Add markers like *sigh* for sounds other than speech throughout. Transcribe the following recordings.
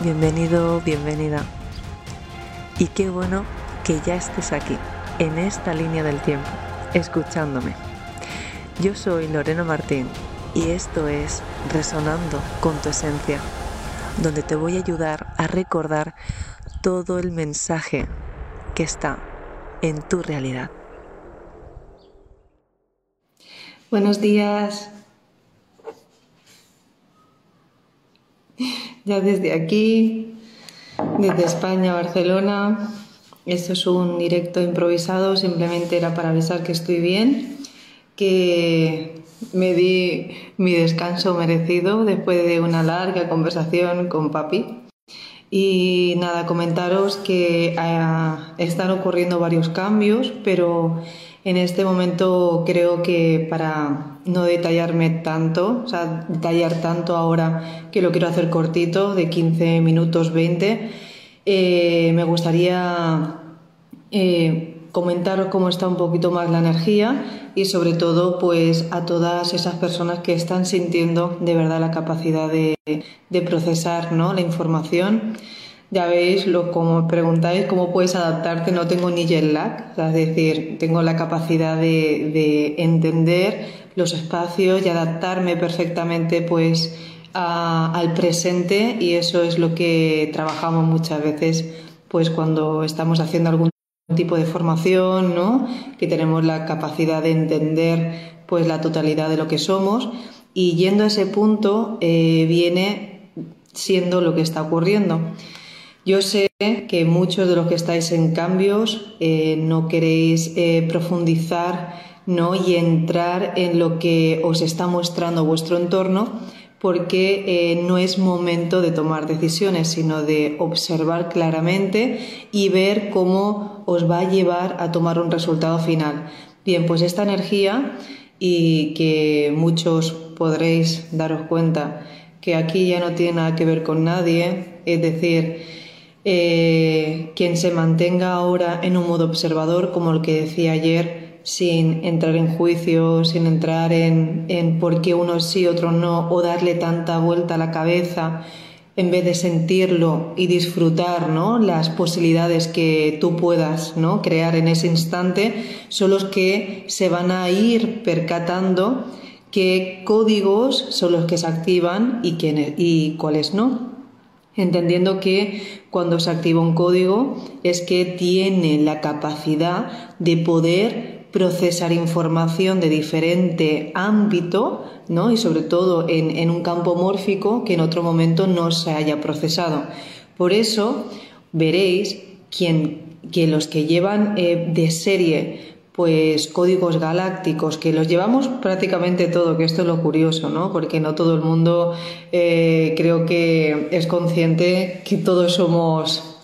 bienvenido, bienvenida. Y qué bueno que ya estés aquí, en esta línea del tiempo, escuchándome. Yo soy Lorena Martín y esto es Resonando con tu Esencia, donde te voy a ayudar a recordar todo el mensaje que está en tu realidad. Buenos días. Ya desde aquí, desde España, Barcelona. Esto es un directo improvisado, simplemente era para avisar que estoy bien, que me di mi descanso merecido después de una larga conversación con papi. Y nada, comentaros que eh, están ocurriendo varios cambios, pero en este momento creo que para no detallarme tanto, o sea, detallar tanto ahora que lo quiero hacer cortito, de 15 minutos 20, eh, me gustaría eh, comentar cómo está un poquito más la energía y sobre todo pues a todas esas personas que están sintiendo de verdad la capacidad de, de procesar ¿no? la información ya veis, lo, como preguntáis, cómo puedes adaptarte, no tengo ni jet lag, es decir, tengo la capacidad de, entender los espacios y adaptarme perfectamente pues al presente y eso es lo que trabajamos muchas veces pues cuando estamos haciendo algún tipo de formación, ¿no? Que tenemos la capacidad de entender pues la totalidad de lo que somos y yendo a ese punto eh, viene siendo lo que está ocurriendo. Yo sé que muchos de los que estáis en cambios eh, no queréis eh, profundizar ¿no? y entrar en lo que os está mostrando vuestro entorno porque eh, no es momento de tomar decisiones, sino de observar claramente y ver cómo os va a llevar a tomar un resultado final. Bien, pues esta energía y que muchos podréis daros cuenta que aquí ya no tiene nada que ver con nadie, es decir, eh, quien se mantenga ahora en un modo observador, como el que decía ayer, sin entrar en juicio, sin entrar en, en por qué uno sí, otro no, o darle tanta vuelta a la cabeza, en vez de sentirlo y disfrutar ¿no? las posibilidades que tú puedas ¿no? crear en ese instante, son los que se van a ir percatando qué códigos son los que se activan y, quiénes, y cuáles no entendiendo que cuando se activa un código es que tiene la capacidad de poder procesar información de diferente ámbito, ¿no? Y sobre todo en, un campo mórfico que en otro momento no se haya procesado. Por eso veréis que los que llevan eh, de serie pues códigos galácticos que los llevamos prácticamente todo, que esto es lo curioso, ¿no? Porque no todo el mundo eh, creo que es consciente que todos somos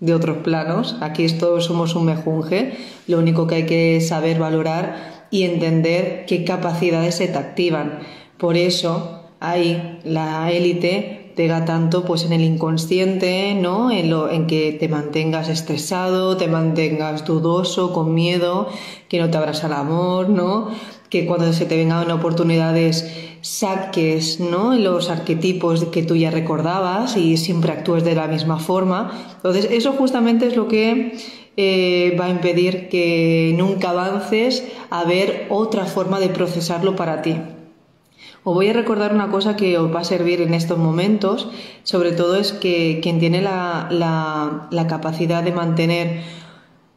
de otros planos, aquí todos somos un mejunje, lo único que hay que saber valorar y entender qué capacidades se te activan. Por eso hay la élite pega tanto pues en el inconsciente, ¿no? En, lo, en que te mantengas estresado, te mantengas dudoso, con miedo, que no te abras al amor, ¿no? Que cuando se te vengan oportunidades saques, ¿no? Los arquetipos que tú ya recordabas y siempre actúes de la misma forma. Entonces, eso justamente es lo que eh, va a impedir que nunca avances a ver otra forma de procesarlo para ti. Os voy a recordar una cosa que os va a servir en estos momentos, sobre todo es que quien tiene la, capacidad de mantener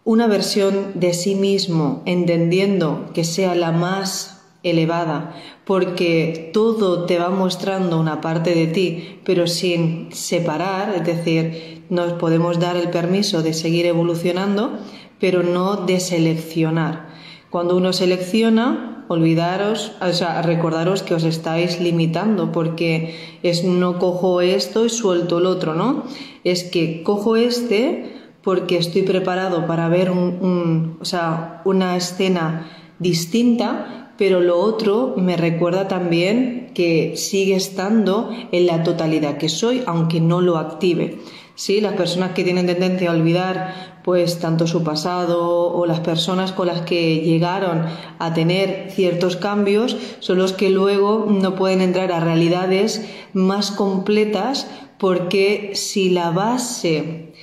una versión de sí mismo, entendiendo que sea la más elevada, porque todo te va mostrando una parte de ti, pero sin separar, es decir, nos podemos dar el permiso de seguir evolucionando, pero no de seleccionar. Cuando uno selecciona, olvidaros, o sea, recordaros que os estáis limitando porque es no cojo esto y suelto el otro, ¿no? Es que cojo este porque estoy preparado para ver un, o sea, una escena distinta, pero lo otro me recuerda también que sigue estando en la totalidad que soy, aunque no lo active. Sí, las personas que tienen tendencia a olvidar pues tanto su pasado o las personas con las que llegaron a tener ciertos cambios son los que luego no pueden entrar a realidades más completas porque si la base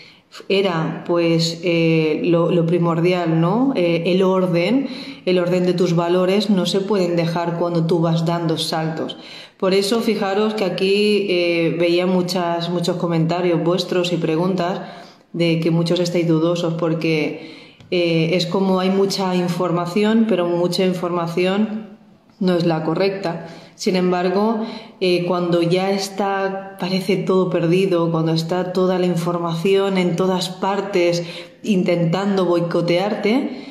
era pues eh, lo, primordial, ¿no? Eh, el orden, el orden de tus valores no se pueden dejar cuando tú vas dando saltos. Por eso fijaros que aquí eh, veía muchas, muchos comentarios vuestros y preguntas de que muchos estáis dudosos porque es como hay mucha información, pero mucha información no es la correcta. Sin embargo, eh, cuando ya está, parece todo perdido, cuando está toda la información en todas partes intentando boicotearte,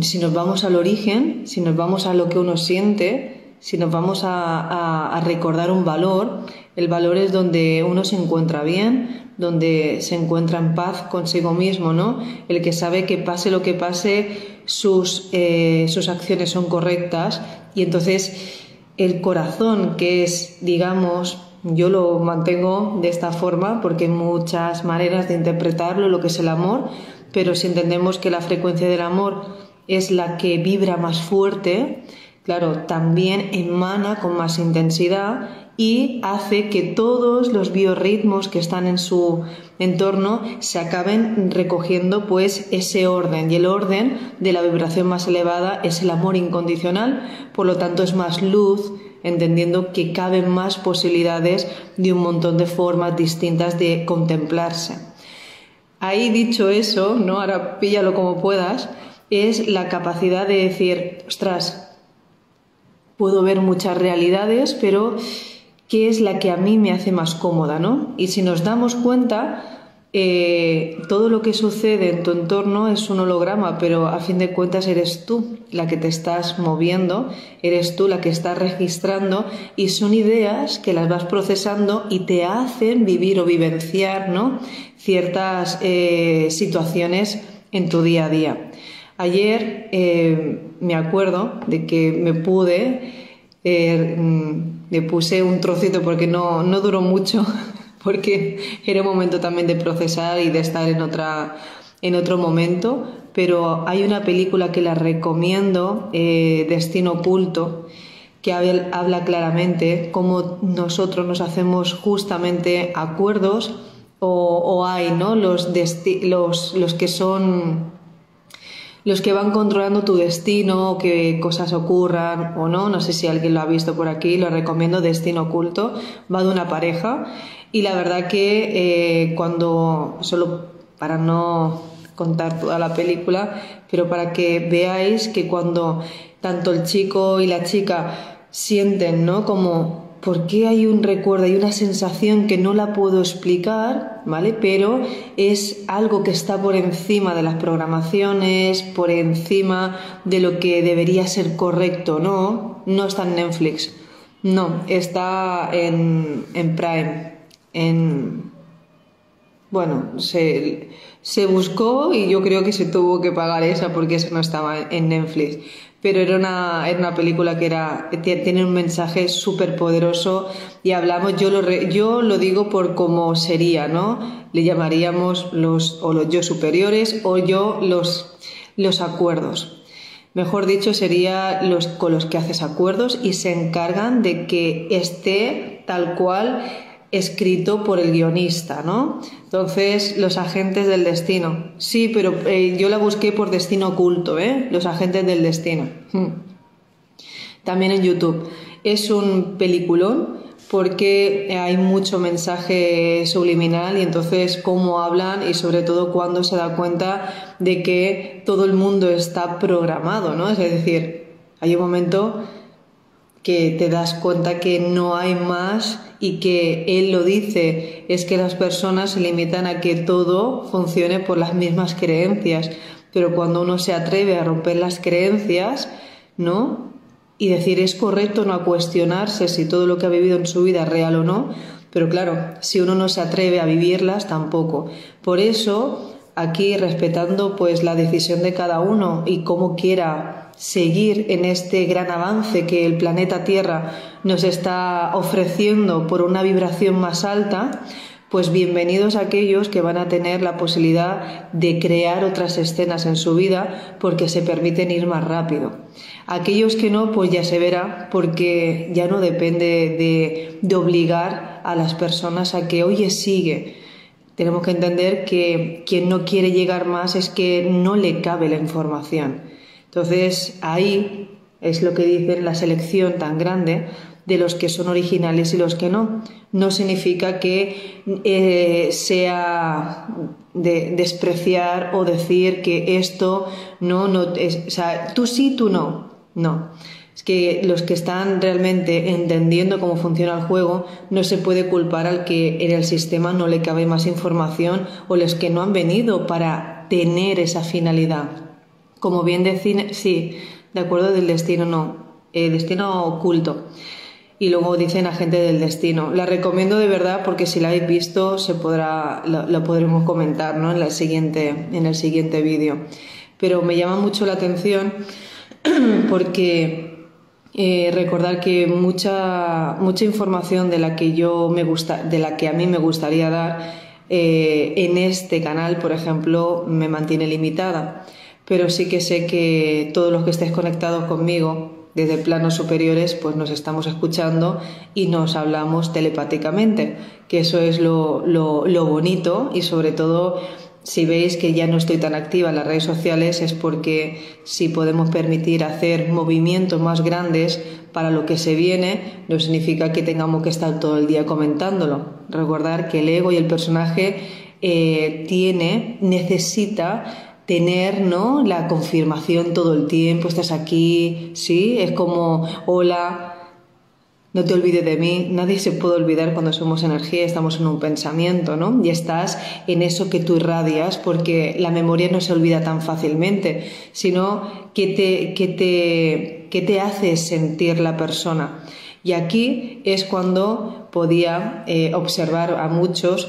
si nos vamos al origen, si nos vamos a lo que uno siente, si nos vamos a, recordar un valor, el valor es donde uno se encuentra bien, donde se encuentra en paz consigo mismo, ¿no? El que sabe que pase lo que pase, sus, eh, sus acciones son correctas y entonces el corazón, que es, digamos, yo lo mantengo de esta forma porque hay muchas maneras de interpretarlo, lo que es el amor, pero si entendemos que la frecuencia del amor es la que vibra más fuerte, claro, también emana con más intensidad y hace que todos los biorritmos que están en su entorno se acaben recogiendo pues ese orden y el orden de la vibración más elevada es el amor incondicional, por lo tanto es más luz, entendiendo que caben más posibilidades de un montón de formas distintas de contemplarse. Ahí dicho eso, ¿no? Ahora píllalo como puedas, es la capacidad de decir, ostras, puedo ver muchas realidades, pero qué es la que a mí me hace más cómoda, ¿no? Y si nos damos cuenta, eh, todo lo que sucede en tu entorno es un holograma, pero a fin de cuentas eres tú la que te estás moviendo, eres tú la que estás registrando y son ideas que las vas procesando y te hacen vivir o vivenciar, ¿no? Ciertas eh, situaciones en tu día a día. Ayer eh, me acuerdo de que me pude le puse un trocito porque no, no duró mucho, *laughs* porque era un momento también de procesar y de estar en, otra, en otro momento, pero hay una película que la recomiendo, eh, Destino Oculto, que habla claramente cómo nosotros nos hacemos justamente acuerdos o, hay ¿no? los, los, los que son los que van controlando tu destino, que cosas ocurran o no. No sé si alguien lo ha visto por aquí, lo recomiendo, Destino Oculto. Va de una pareja y la verdad que eh, cuando, solo para no contar toda la película, pero para que veáis que cuando tanto el chico y la chica sienten, ¿no? Como ¿Por qué hay un recuerdo, hay una sensación que no la puedo explicar, ¿vale? Pero es algo que está por encima de las programaciones, por encima de lo que debería ser correcto, ¿no? No está en Netflix, no, está en, en Prime, en... Bueno, se, se buscó y yo creo que se tuvo que pagar esa porque eso no estaba en Netflix pero era una, era una película que era, tiene un mensaje súper poderoso y hablamos, yo lo, yo lo digo por cómo sería, ¿no? Le llamaríamos los, o los yo superiores o yo los, los acuerdos. Mejor dicho, sería los con los que haces acuerdos y se encargan de que esté tal cual escrito por el guionista, ¿no? Entonces, los agentes del destino. Sí, pero eh, yo la busqué por destino oculto, ¿eh? Los agentes del destino. Hmm. También en YouTube. Es un peliculón porque hay mucho mensaje subliminal y entonces cómo hablan y sobre todo cuando se da cuenta de que todo el mundo está programado, ¿no? Es decir, hay un momento que te das cuenta que no hay más y que él lo dice, es que las personas se limitan a que todo funcione por las mismas creencias, pero cuando uno se atreve a romper las creencias, ¿no? Y decir es correcto no cuestionarse si todo lo que ha vivido en su vida es real o no, pero claro, si uno no se atreve a vivirlas tampoco. Por eso, aquí respetando pues la decisión de cada uno y cómo quiera seguir en este gran avance que el planeta Tierra nos está ofreciendo por una vibración más alta, pues bienvenidos aquellos que van a tener la posibilidad de crear otras escenas en su vida porque se permiten ir más rápido. Aquellos que no, pues ya se verá porque ya no depende de, obligar a las personas a que, oye, sigue. Tenemos que entender que quien no quiere llegar más es que no le cabe la información. Entonces ahí es lo que dicen la selección tan grande de los que son originales y los que no. No significa que eh, sea de despreciar o decir que esto no, no, es, o sea, tú sí, tú no. No. Es que los que están realmente entendiendo cómo funciona el juego, no se puede culpar al que en el sistema no le cabe más información o los que no han venido para tener esa finalidad. Como bien decir, sí, de acuerdo del destino, no, el destino oculto y luego dicen agente del destino. La recomiendo de verdad porque si la habéis visto se podrá, lo, podremos comentar ¿no? en, la siguiente, en el siguiente vídeo. Pero me llama mucho la atención *clears throat* porque eh, recordar que mucha, mucha información de la que yo me gusta, de la que a mí me gustaría dar eh, en este canal, por ejemplo, me mantiene limitada. Pero sí que sé que todos los que estéis conectados conmigo desde planos superiores pues nos estamos escuchando y nos hablamos telepáticamente, que eso es lo, lo, bonito y sobre todo si veis que ya no estoy tan activa en las redes sociales es porque si podemos permitir hacer movimientos más grandes para lo que se viene, no significa que tengamos que estar todo el día comentándolo. Recordar que el ego y el personaje eh, tiene, necesita tener ¿no? la confirmación todo el tiempo, estás aquí, ¿sí? Es como, hola, no te olvides de mí, nadie se puede olvidar cuando somos energía, estamos en un pensamiento, ¿no? Y estás en eso que tú irradias, porque la memoria no se olvida tan fácilmente, sino que te, que te, que te hace sentir la persona. Y aquí es cuando podía eh, observar a muchos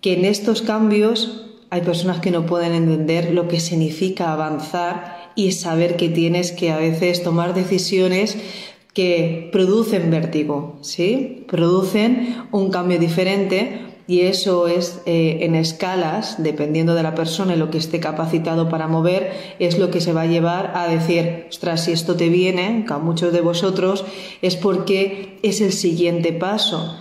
que en estos cambios hay personas que no pueden entender lo que significa avanzar y saber que tienes que a veces tomar decisiones que producen vértigo, ¿sí? Producen un cambio diferente y eso es eh, en escalas, dependiendo de la persona y lo que esté capacitado para mover, es lo que se va a llevar a decir, ostras, si esto te viene, a muchos de vosotros, es porque es el siguiente paso.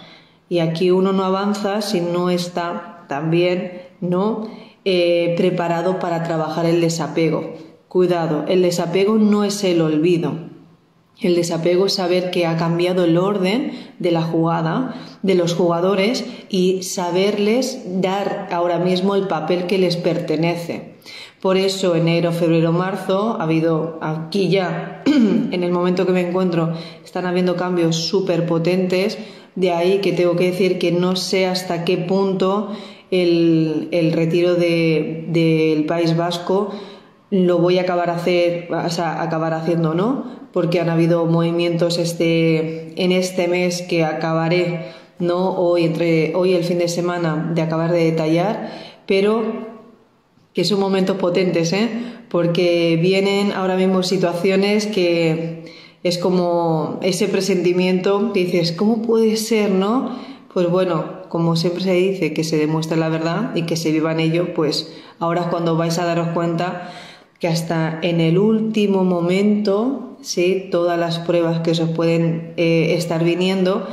Y aquí uno no avanza si no está también ¿no? Eh, preparado para trabajar el desapego. Cuidado, el desapego no es el olvido. El desapego es saber que ha cambiado el orden de la jugada, de los jugadores y saberles dar ahora mismo el papel que les pertenece. Por eso enero, febrero, marzo ha habido aquí ya, *clears throat* en el momento que me encuentro, están habiendo cambios súper potentes. De ahí que tengo que decir que no sé hasta qué punto el, retiro del País Vasco lo voy a acabar, hacer, acabar haciendo no, porque han habido movimientos este, en este mes que acabaré no hoy entre hoy el fin de semana de acabar de detallar, pero que son momentos potentes, ¿eh? porque vienen ahora mismo situaciones que es como ese presentimiento dices, ¿cómo puede ser, no? Pues bueno, como siempre se dice, que se demuestre la verdad y que se viva en ello, pues ahora es cuando vais a daros cuenta que hasta en el último momento, ¿sí? todas las pruebas que os pueden eh, estar viniendo,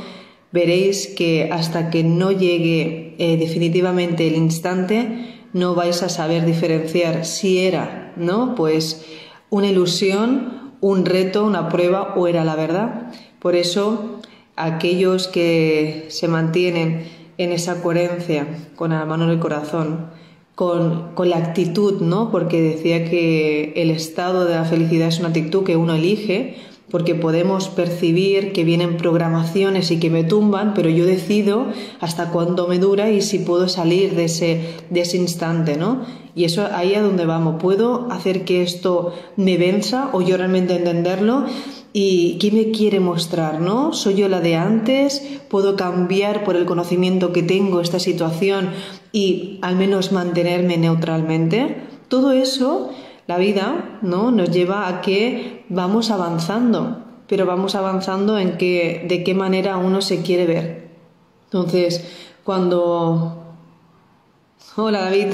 veréis que hasta que no llegue eh, definitivamente el instante, no vais a saber diferenciar si era, ¿no? Pues una ilusión, un reto, una prueba o era la verdad. Por eso, aquellos que se mantienen en esa coherencia con la mano en el corazón, con, con, la actitud, ¿no? Porque decía que el estado de la felicidad es una actitud que uno elige, porque podemos percibir que vienen programaciones y que me tumban, pero yo decido hasta cuándo me dura y si puedo salir de ese, de ese instante, ¿no? Y eso ahí a donde vamos. ¿Puedo hacer que esto me venza o yo realmente entenderlo? ¿Y qué me quiere mostrar? ¿No? ¿Soy yo la de antes? ¿Puedo cambiar por el conocimiento que tengo esta situación y al menos mantenerme neutralmente? Todo eso, la vida, ¿no? Nos lleva a que vamos avanzando, pero vamos avanzando en que, de qué manera uno se quiere ver. Entonces, cuando... *laughs* Hola David.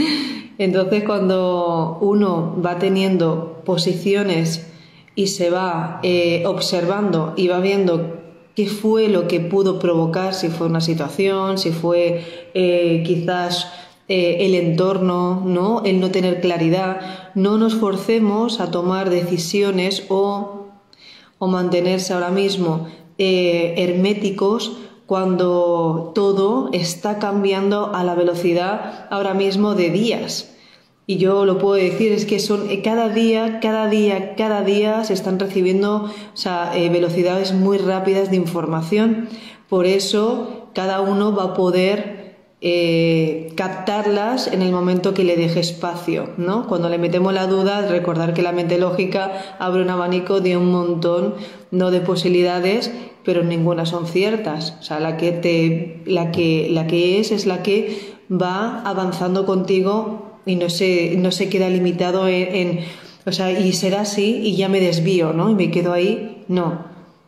*laughs* Entonces, cuando uno va teniendo posiciones y se va eh, observando y va viendo qué fue lo que pudo provocar, si fue una situación, si fue eh, quizás eh, el entorno, ¿no? el no tener claridad, no nos forcemos a tomar decisiones o, o mantenerse ahora mismo herméticos cuando todo está cambiando a la velocidad ahora mismo de días. Y yo lo puedo decir, es que son eh, cada día, cada día, cada día se están recibiendo eh, velocidades muy rápidas de información. Por eso cada uno va a poder eh, captarlas en el momento que le deje espacio. ¿no? Cuando le metemos la duda, recordar que la mente lógica abre un abanico de un montón no de posibilidades, pero ninguna son ciertas. O sea, la que, te, la que, la que es es la que va avanzando contigo y no se, no se queda limitado en, o sea, y será así y ya me desvío, ¿no? Y me quedo ahí. No,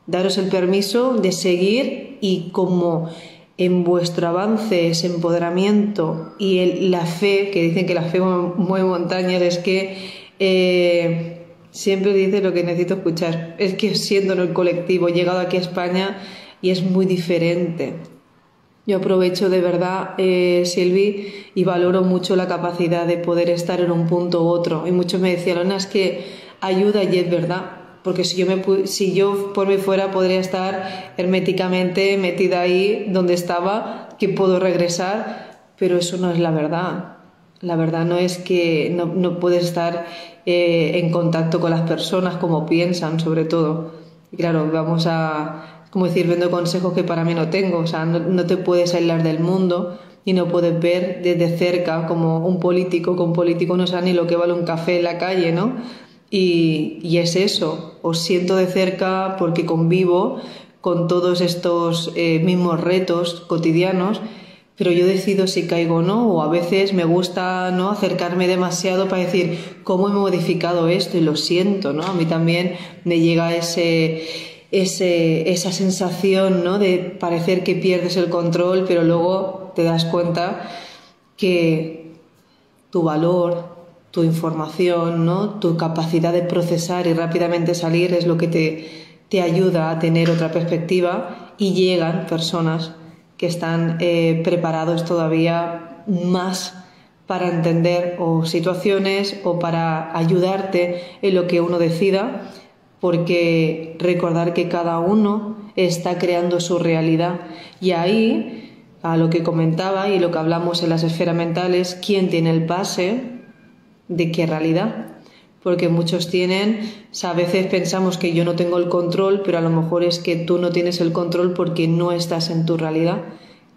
daros el permiso de seguir y como en vuestro avance, ese empoderamiento y la fe, que dicen que la fe mueve montañas, es que eh, siempre dice lo que necesito escuchar. Es que siendo en el colectivo, he llegado aquí a España y es muy diferente. Yo aprovecho de verdad, eh, Silvi, y valoro mucho la capacidad de poder estar en un punto u otro. Y muchos me decían, Lona, es que ayuda y es verdad. Porque si yo, por mí fuera podría estar herméticamente metida ahí donde estaba, que puedo regresar, pero eso no es la verdad. La verdad no es que no, no puedes estar eh, en contacto con las personas como piensan, sobre todo. Y claro, vamos a, como decir, vendo consejos que para mí no tengo, o sea, no, te puedes aislar del mundo y no puedes ver desde cerca como un político, con político no sabe ni lo que vale un café en la calle, ¿no? Y, es eso, os siento de cerca porque convivo con todos estos eh, mismos retos cotidianos, pero yo decido si caigo o no, o a veces me gusta no acercarme demasiado para decir cómo he modificado esto y lo siento, ¿no? A mí también me llega ese esa sensación ¿no? de parecer que pierdes el control, pero luego te das cuenta que tu valor, tu información, ¿no? tu capacidad de procesar y rápidamente salir es lo que te, te ayuda a tener otra perspectiva y llegan personas que están eh, preparados todavía más para entender o situaciones o para ayudarte en lo que uno decida porque recordar que cada uno está creando su realidad y ahí, a lo que comentaba y lo que hablamos en las esferas mentales, ¿quién tiene el pase de qué realidad? Porque muchos tienen, a veces pensamos que yo no tengo el control, pero a lo mejor es que tú no tienes el control porque no estás en tu realidad.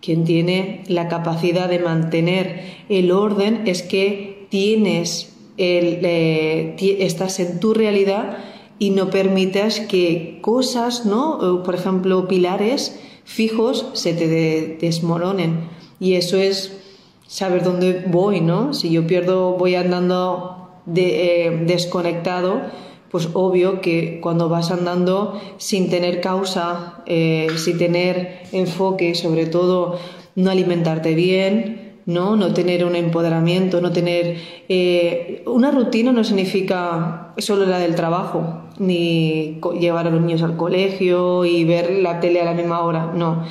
Quien tiene la capacidad de mantener el orden es que tienes el, eh, estás en tu realidad y no permitas que cosas, ¿no? Por ejemplo, pilares fijos se te desmoronen. Y eso es saber dónde voy, ¿no? Si yo pierdo, voy andando eh, desconectado, pues obvio que cuando vas andando sin tener causa, eh, sin tener enfoque, sobre todo no alimentarte bien, ¿no? No tener un empoderamiento, no tener... Eh, una rutina no significa solo la del trabajo, ni llevar a los niños al colegio y ver la tele a la misma hora, no.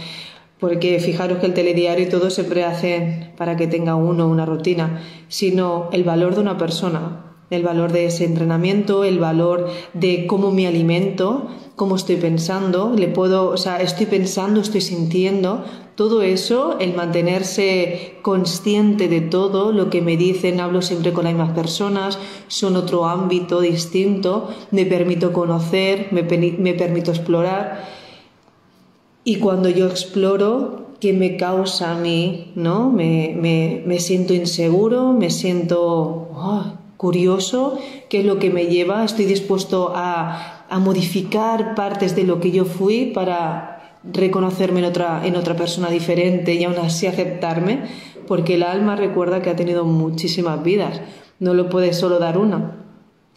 Porque fijaros que el telediario todo siempre hacen para que tenga uno una rutina, sino el valor de una persona, el valor de ese entrenamiento, el valor de cómo me alimento, cómo estoy pensando, le puedo, o sea, estoy pensando, estoy sintiendo, todo eso, el mantenerse consciente de todo lo que me dicen, hablo siempre con las mismas personas, son otro ámbito distinto, me permito conocer, me, permito explorar. Y cuando yo exploro, ¿qué me causa a mí? ¿no? Me, siento inseguro, me siento ah, curioso, ¿qué es lo que me lleva? Estoy dispuesto a, a modificar partes de lo que yo fui para reconocerme en otra, en otra persona diferente y aún así aceptarme, porque el alma recuerda que ha tenido muchísimas vidas, no lo puedes solo dar una.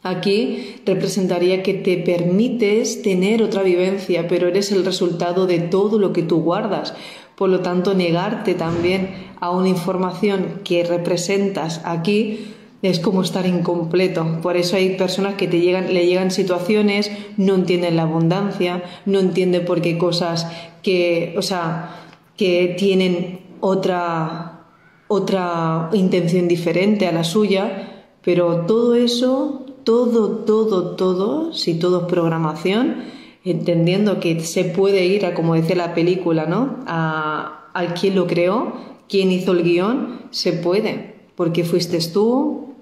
Aquí representaría que te permites tener otra vivencia, pero eres el resultado de todo lo que tú guardas, Por lo tanto, negarte también a una información que representas aquí es como estar incompleto. Por eso hay personas que te llegan, le llegan situaciones, no entienden la abundancia, no entienden por qué cosas que, o sea, que tienen otra, otra intención diferente a la suya, pero todo eso, todo, todo, todo, si todo es programación, entendiendo que se puede ir a, como decía la película, ¿no? A, a quien lo creó, quien hizo el guion, se puede, porque fuiste tú,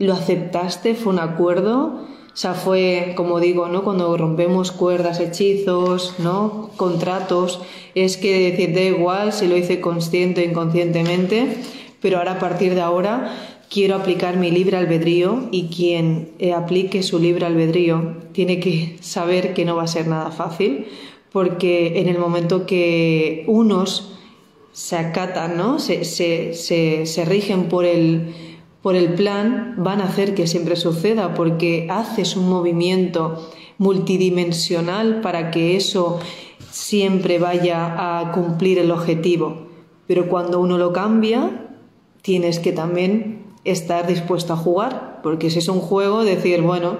lo aceptaste, fue un acuerdo, o sea, fue, como digo, ¿no? Cuando rompemos cuerdas, hechizos, ¿no? Contratos, es que decir, da igual si lo hice consciente o inconscientemente, pero ahora a partir de ahora quiero aplicar mi libre albedrío y quien eh, aplique su libre albedrío tiene que saber que no va a ser nada fácil, porque en el momento que unos se acatan, ¿no? se, se, se, se rigen por el por el plan van a hacer que siempre suceda porque haces un movimiento multidimensional para que eso siempre vaya a cumplir el objetivo. Pero cuando uno lo cambia, tienes que también estar dispuesto a jugar, porque si es un juego, decir, bueno,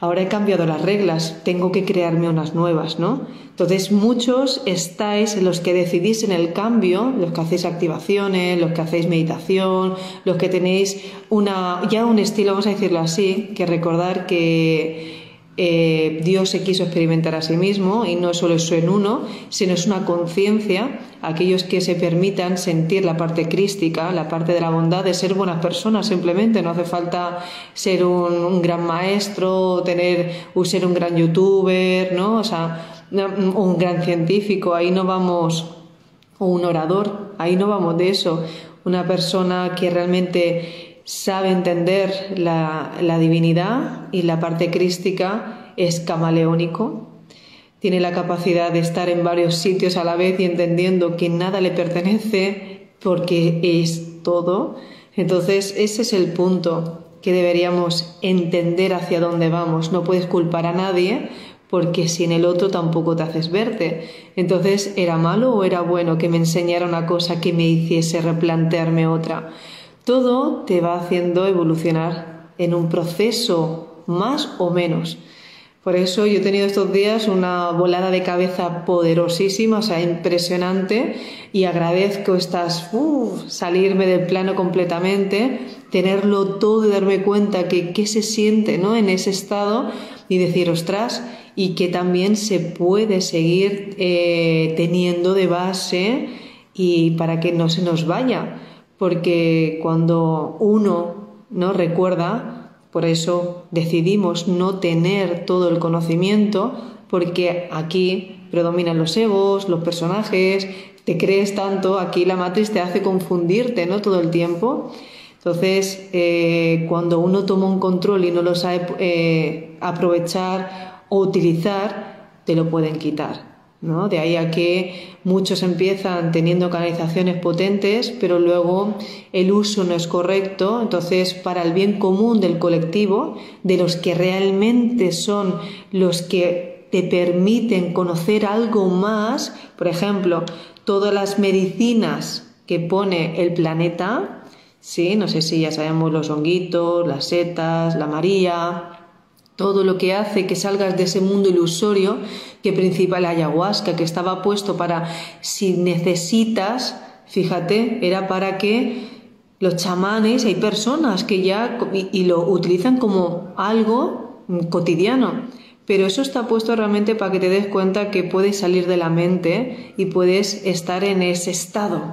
ahora he cambiado las reglas, tengo que crearme unas nuevas, ¿no? Entonces muchos estáis los que decidís en el cambio, los que hacéis activaciones, los que hacéis meditación, los que tenéis una, ya un estilo, vamos a decirlo así, que recordar que eh, Dios se quiso experimentar a sí mismo y no solo eso en uno, sino es una conciencia, aquellos que se permitan sentir la parte crística, la parte de la bondad, de ser buenas personas simplemente, no hace falta ser un, gran maestro, tener, o ser un gran youtuber, ¿no? O sea, un gran científico, ahí no vamos, o un orador, ahí no vamos de eso, una persona que realmente sabe entender la, divinidad y la parte crística es camaleónico. Tiene la capacidad de estar en varios sitios a la vez y entendiendo que nada le pertenece porque es todo. Entonces ese es el punto que deberíamos entender hacia dónde vamos. No puedes culpar a nadie porque sin el otro tampoco te haces verte. Entonces, ¿era malo o era bueno que me enseñara una cosa que me hiciese replantearme otra? Todo te va haciendo evolucionar en un proceso más o menos. Por eso yo he tenido estos días una volada de cabeza poderosísima, o sea, impresionante, y agradezco estas, salirme del plano completamente, tenerlo todo y darme cuenta que qué se siente ¿no? en ese estado y decir, ostras, y que también se puede seguir eh, teniendo de base y para que no se nos vaya porque cuando uno no recuerda, por eso decidimos no tener todo el conocimiento, porque aquí predominan los egos, los personajes, te crees tanto, aquí la matriz te hace confundirte ¿no? todo el tiempo. Entonces, eh, cuando uno toma un control y no lo sabe eh, aprovechar o utilizar, te lo pueden quitar. ¿No? De ahí a que muchos empiezan teniendo canalizaciones potentes, pero luego el uso no es correcto. Entonces, para el bien común del colectivo, de los que realmente son los que te permiten conocer algo más, por ejemplo, todas las medicinas que pone el planeta, sí, no sé si ya sabemos los honguitos, las setas, la María, todo lo que hace que salgas de ese mundo ilusorio, que principal ayahuasca, que estaba puesto para si necesitas, fíjate, era para que los chamanes, hay personas que ya y, lo utilizan como algo cotidiano, pero eso está puesto realmente para que te des cuenta que puedes salir de la mente y puedes estar en ese estado.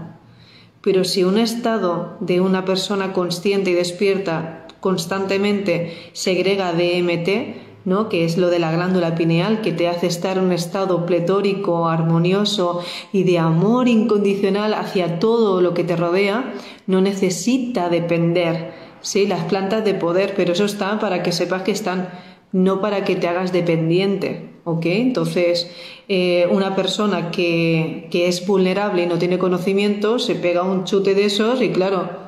Pero si un estado de una persona consciente y despierta constantemente segrega DMT, ¿no? que es lo de la glándula pineal, que te hace estar en un estado pletórico, armonioso y de amor incondicional hacia todo lo que te rodea, no necesita depender. Sí, las plantas de poder, pero eso está para que sepas que están, no para que te hagas dependiente. ¿ok? Entonces, eh, una persona que, que es vulnerable y no tiene conocimiento se pega un chute de esos y claro,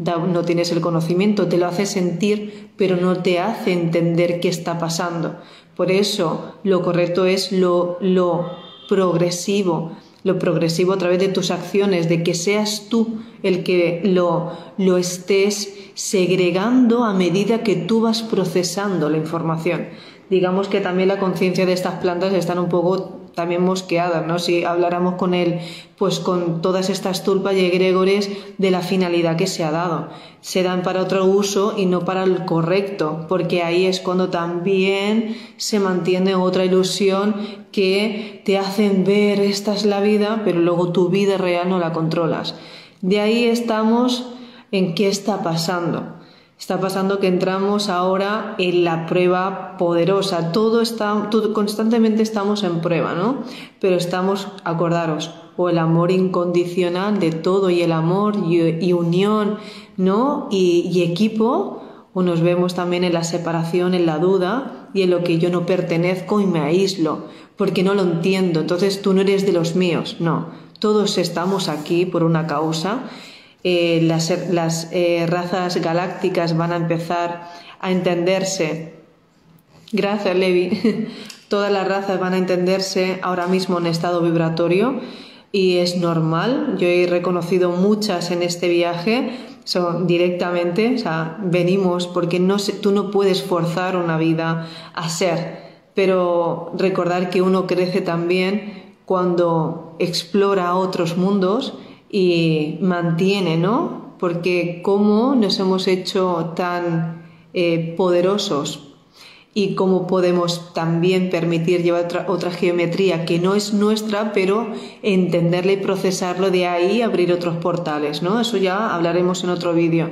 no tienes el conocimiento, te lo hace sentir, pero no te hace entender qué está pasando. Por eso lo correcto es lo, lo progresivo. lo progresivo a través de tus acciones, de que seas tú el que lo, lo estés segregando a medida que tú vas procesando la información. Digamos que también la conciencia de estas plantas están un poco también mosqueadas, ¿no? Si habláramos con él, pues con todas estas tulpas y egregores de la finalidad que se ha dado. Se dan para otro uso y no para el correcto, porque ahí es cuando también se mantiene otra ilusión que te hacen ver esta es la vida, pero luego tu vida real no la controlas. De ahí estamos en qué está pasando. Está pasando que entramos ahora en la prueba poderosa. Todo está, constantemente estamos en prueba, ¿no? Pero estamos, acordaros, o el amor incondicional de todo y el amor y, unión, ¿no? Y, y equipo, o nos vemos también en la separación, en la duda y en lo que yo no pertenezco y me aíslo, porque no lo entiendo. Entonces tú no eres de los míos, no. Todos estamos aquí por una causa eh, las, eh, razas galácticas van a empezar a entenderse. Gracias, Levi. *laughs* Todas las razas van a entenderse ahora mismo en estado vibratorio y es normal. Yo he reconocido muchas en este viaje, son directamente, o sea, venimos porque no tú no puedes forzar una vida a ser, pero recordar que uno crece también cuando explora otros mundos y mantiene, ¿no? Porque cómo nos hemos hecho tan eh, poderosos y cómo podemos también permitir llevar otra, geometría que no es nuestra, pero entenderla y procesarlo de ahí, abrir otros portales, ¿no? Eso ya hablaremos en otro vídeo,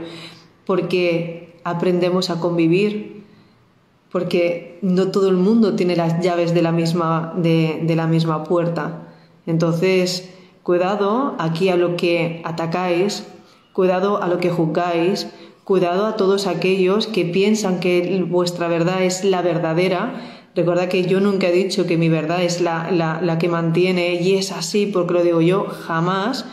porque aprendemos a convivir, porque no todo el mundo tiene las llaves de la misma, de la misma puerta. Entonces, Cuidado aquí a lo que atacáis, cuidado a lo que juzgáis, cuidado a todos aquellos que piensan que vuestra verdad es la verdadera. Recuerda que yo nunca he dicho que mi verdad es la, que mantiene y es así porque lo digo yo, jamás.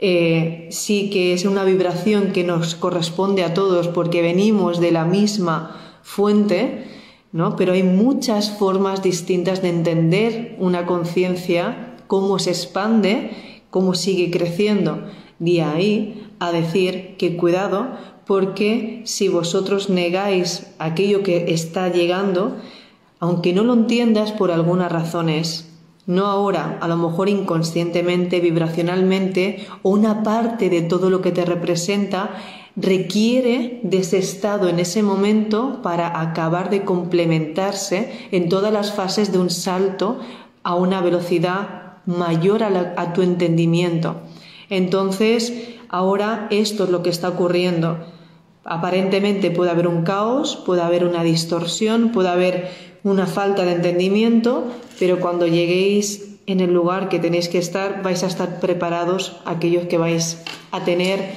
Eh, sí que es una vibración que nos corresponde a todos porque venimos de la misma fuente, ¿no? Pero hay muchas formas distintas de entender una conciencia, cómo se expande cómo sigue creciendo. De ahí a decir que cuidado porque si vosotros negáis aquello que está llegando, aunque no lo entiendas por algunas razones, no ahora, a lo mejor inconscientemente, vibracionalmente, o una parte de todo lo que te representa requiere de ese estado en ese momento para acabar de complementarse en todas las fases de un salto a una velocidad mayor a, tu entendimiento. Entonces, ahora esto es lo que está ocurriendo. Aparentemente puede haber un caos, puede haber una distorsión, puede haber una falta de entendimiento, pero cuando lleguéis en el lugar que tenéis que estar, vais a estar preparados aquellos que vais a tener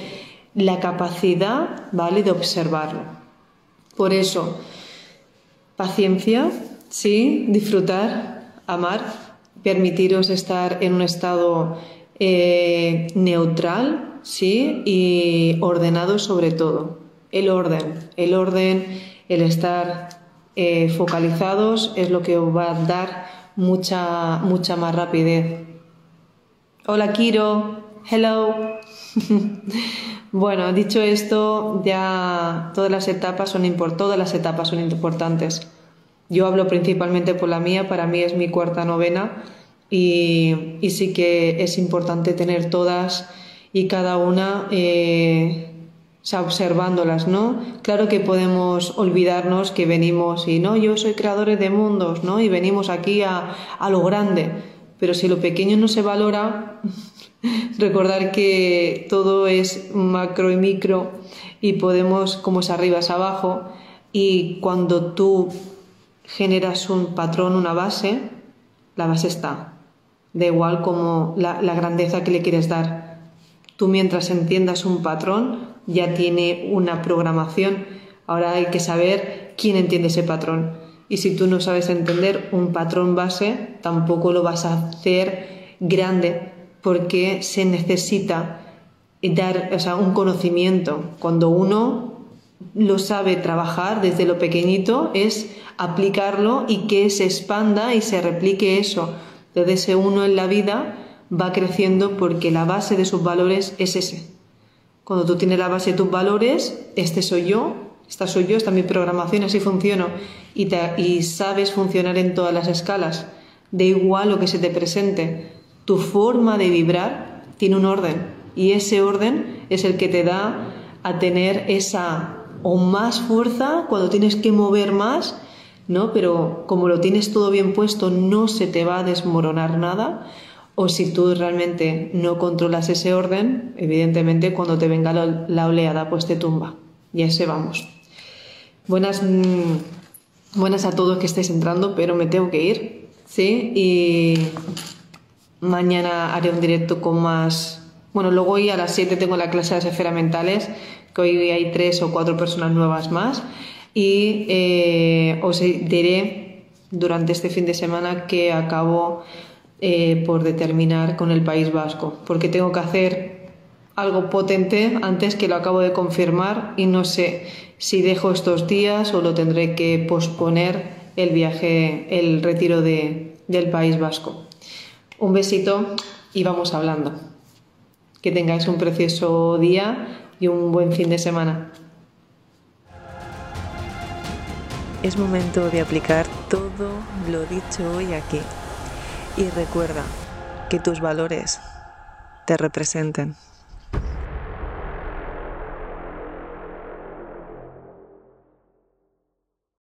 la capacidad, ¿vale?, de observarlo. Por eso, paciencia, sí, disfrutar, amar, permitiros estar en un estado eh, neutral, ¿sí? Y ordenado sobre todo. El orden, el orden, el estar eh, focalizados es lo que os va a dar mucha, mucha más rapidez. Hola Kiro, hello. *laughs* bueno, dicho esto, ya todas las etapas son todas las etapas son importantes. Yo hablo principalmente por la mía, para mí es mi cuarta novena y, sí que es importante tener todas y cada una eh, observándolas, ¿no? Claro que podemos olvidarnos que venimos y no, yo soy creadores de mundos, ¿no? Y venimos aquí a, a lo grande, pero si lo pequeño no se valora, *laughs* recordar que todo es macro y micro y podemos, como es arriba, es abajo, y cuando tú generas un patrón, una base, la base está. Da igual como la, grandeza que le quieres dar. Tú mientras entiendas un patrón ya tiene una programación. Ahora hay que saber quién entiende ese patrón. Y si tú no sabes entender un patrón base, tampoco lo vas a hacer grande porque se necesita dar un conocimiento. Cuando uno lo sabe trabajar desde lo pequeñito es aplicarlo y que se expanda y se replique eso. Desde ese uno en la vida va creciendo porque la base de sus valores es ese. Cuando tú tienes la base de tus valores, este soy yo, esta soy yo, esta es mi programación, así funciono, y, y sabes funcionar en todas las escalas, de igual lo que se te presente, tu forma de vibrar tiene un orden y ese orden es el que te da a tener esa o más fuerza cuando tienes que mover más, ¿no? Pero como lo tienes todo bien puesto, no se te va a desmoronar nada. O si tú realmente no controlas ese orden, evidentemente cuando te venga la, oleada, pues te tumba. Y a ese vamos. Buenas, mm, buenas a todos que estáis entrando, pero me tengo que ir. ¿sí? Y mañana haré un directo con más... Bueno, luego hoy a las 7 tengo la clase de las mentales, que hoy hay tres o cuatro personas nuevas más. Y eh, os diré durante este fin de semana que acabo eh, por determinar con el País Vasco, porque tengo que hacer algo potente antes que lo acabo de confirmar y no sé si dejo estos días o lo tendré que posponer el viaje, el retiro de, del País Vasco. Un besito y vamos hablando. Que tengáis un precioso día y un buen fin de semana. Es momento de aplicar todo lo dicho hoy aquí. Y recuerda que tus valores te representen.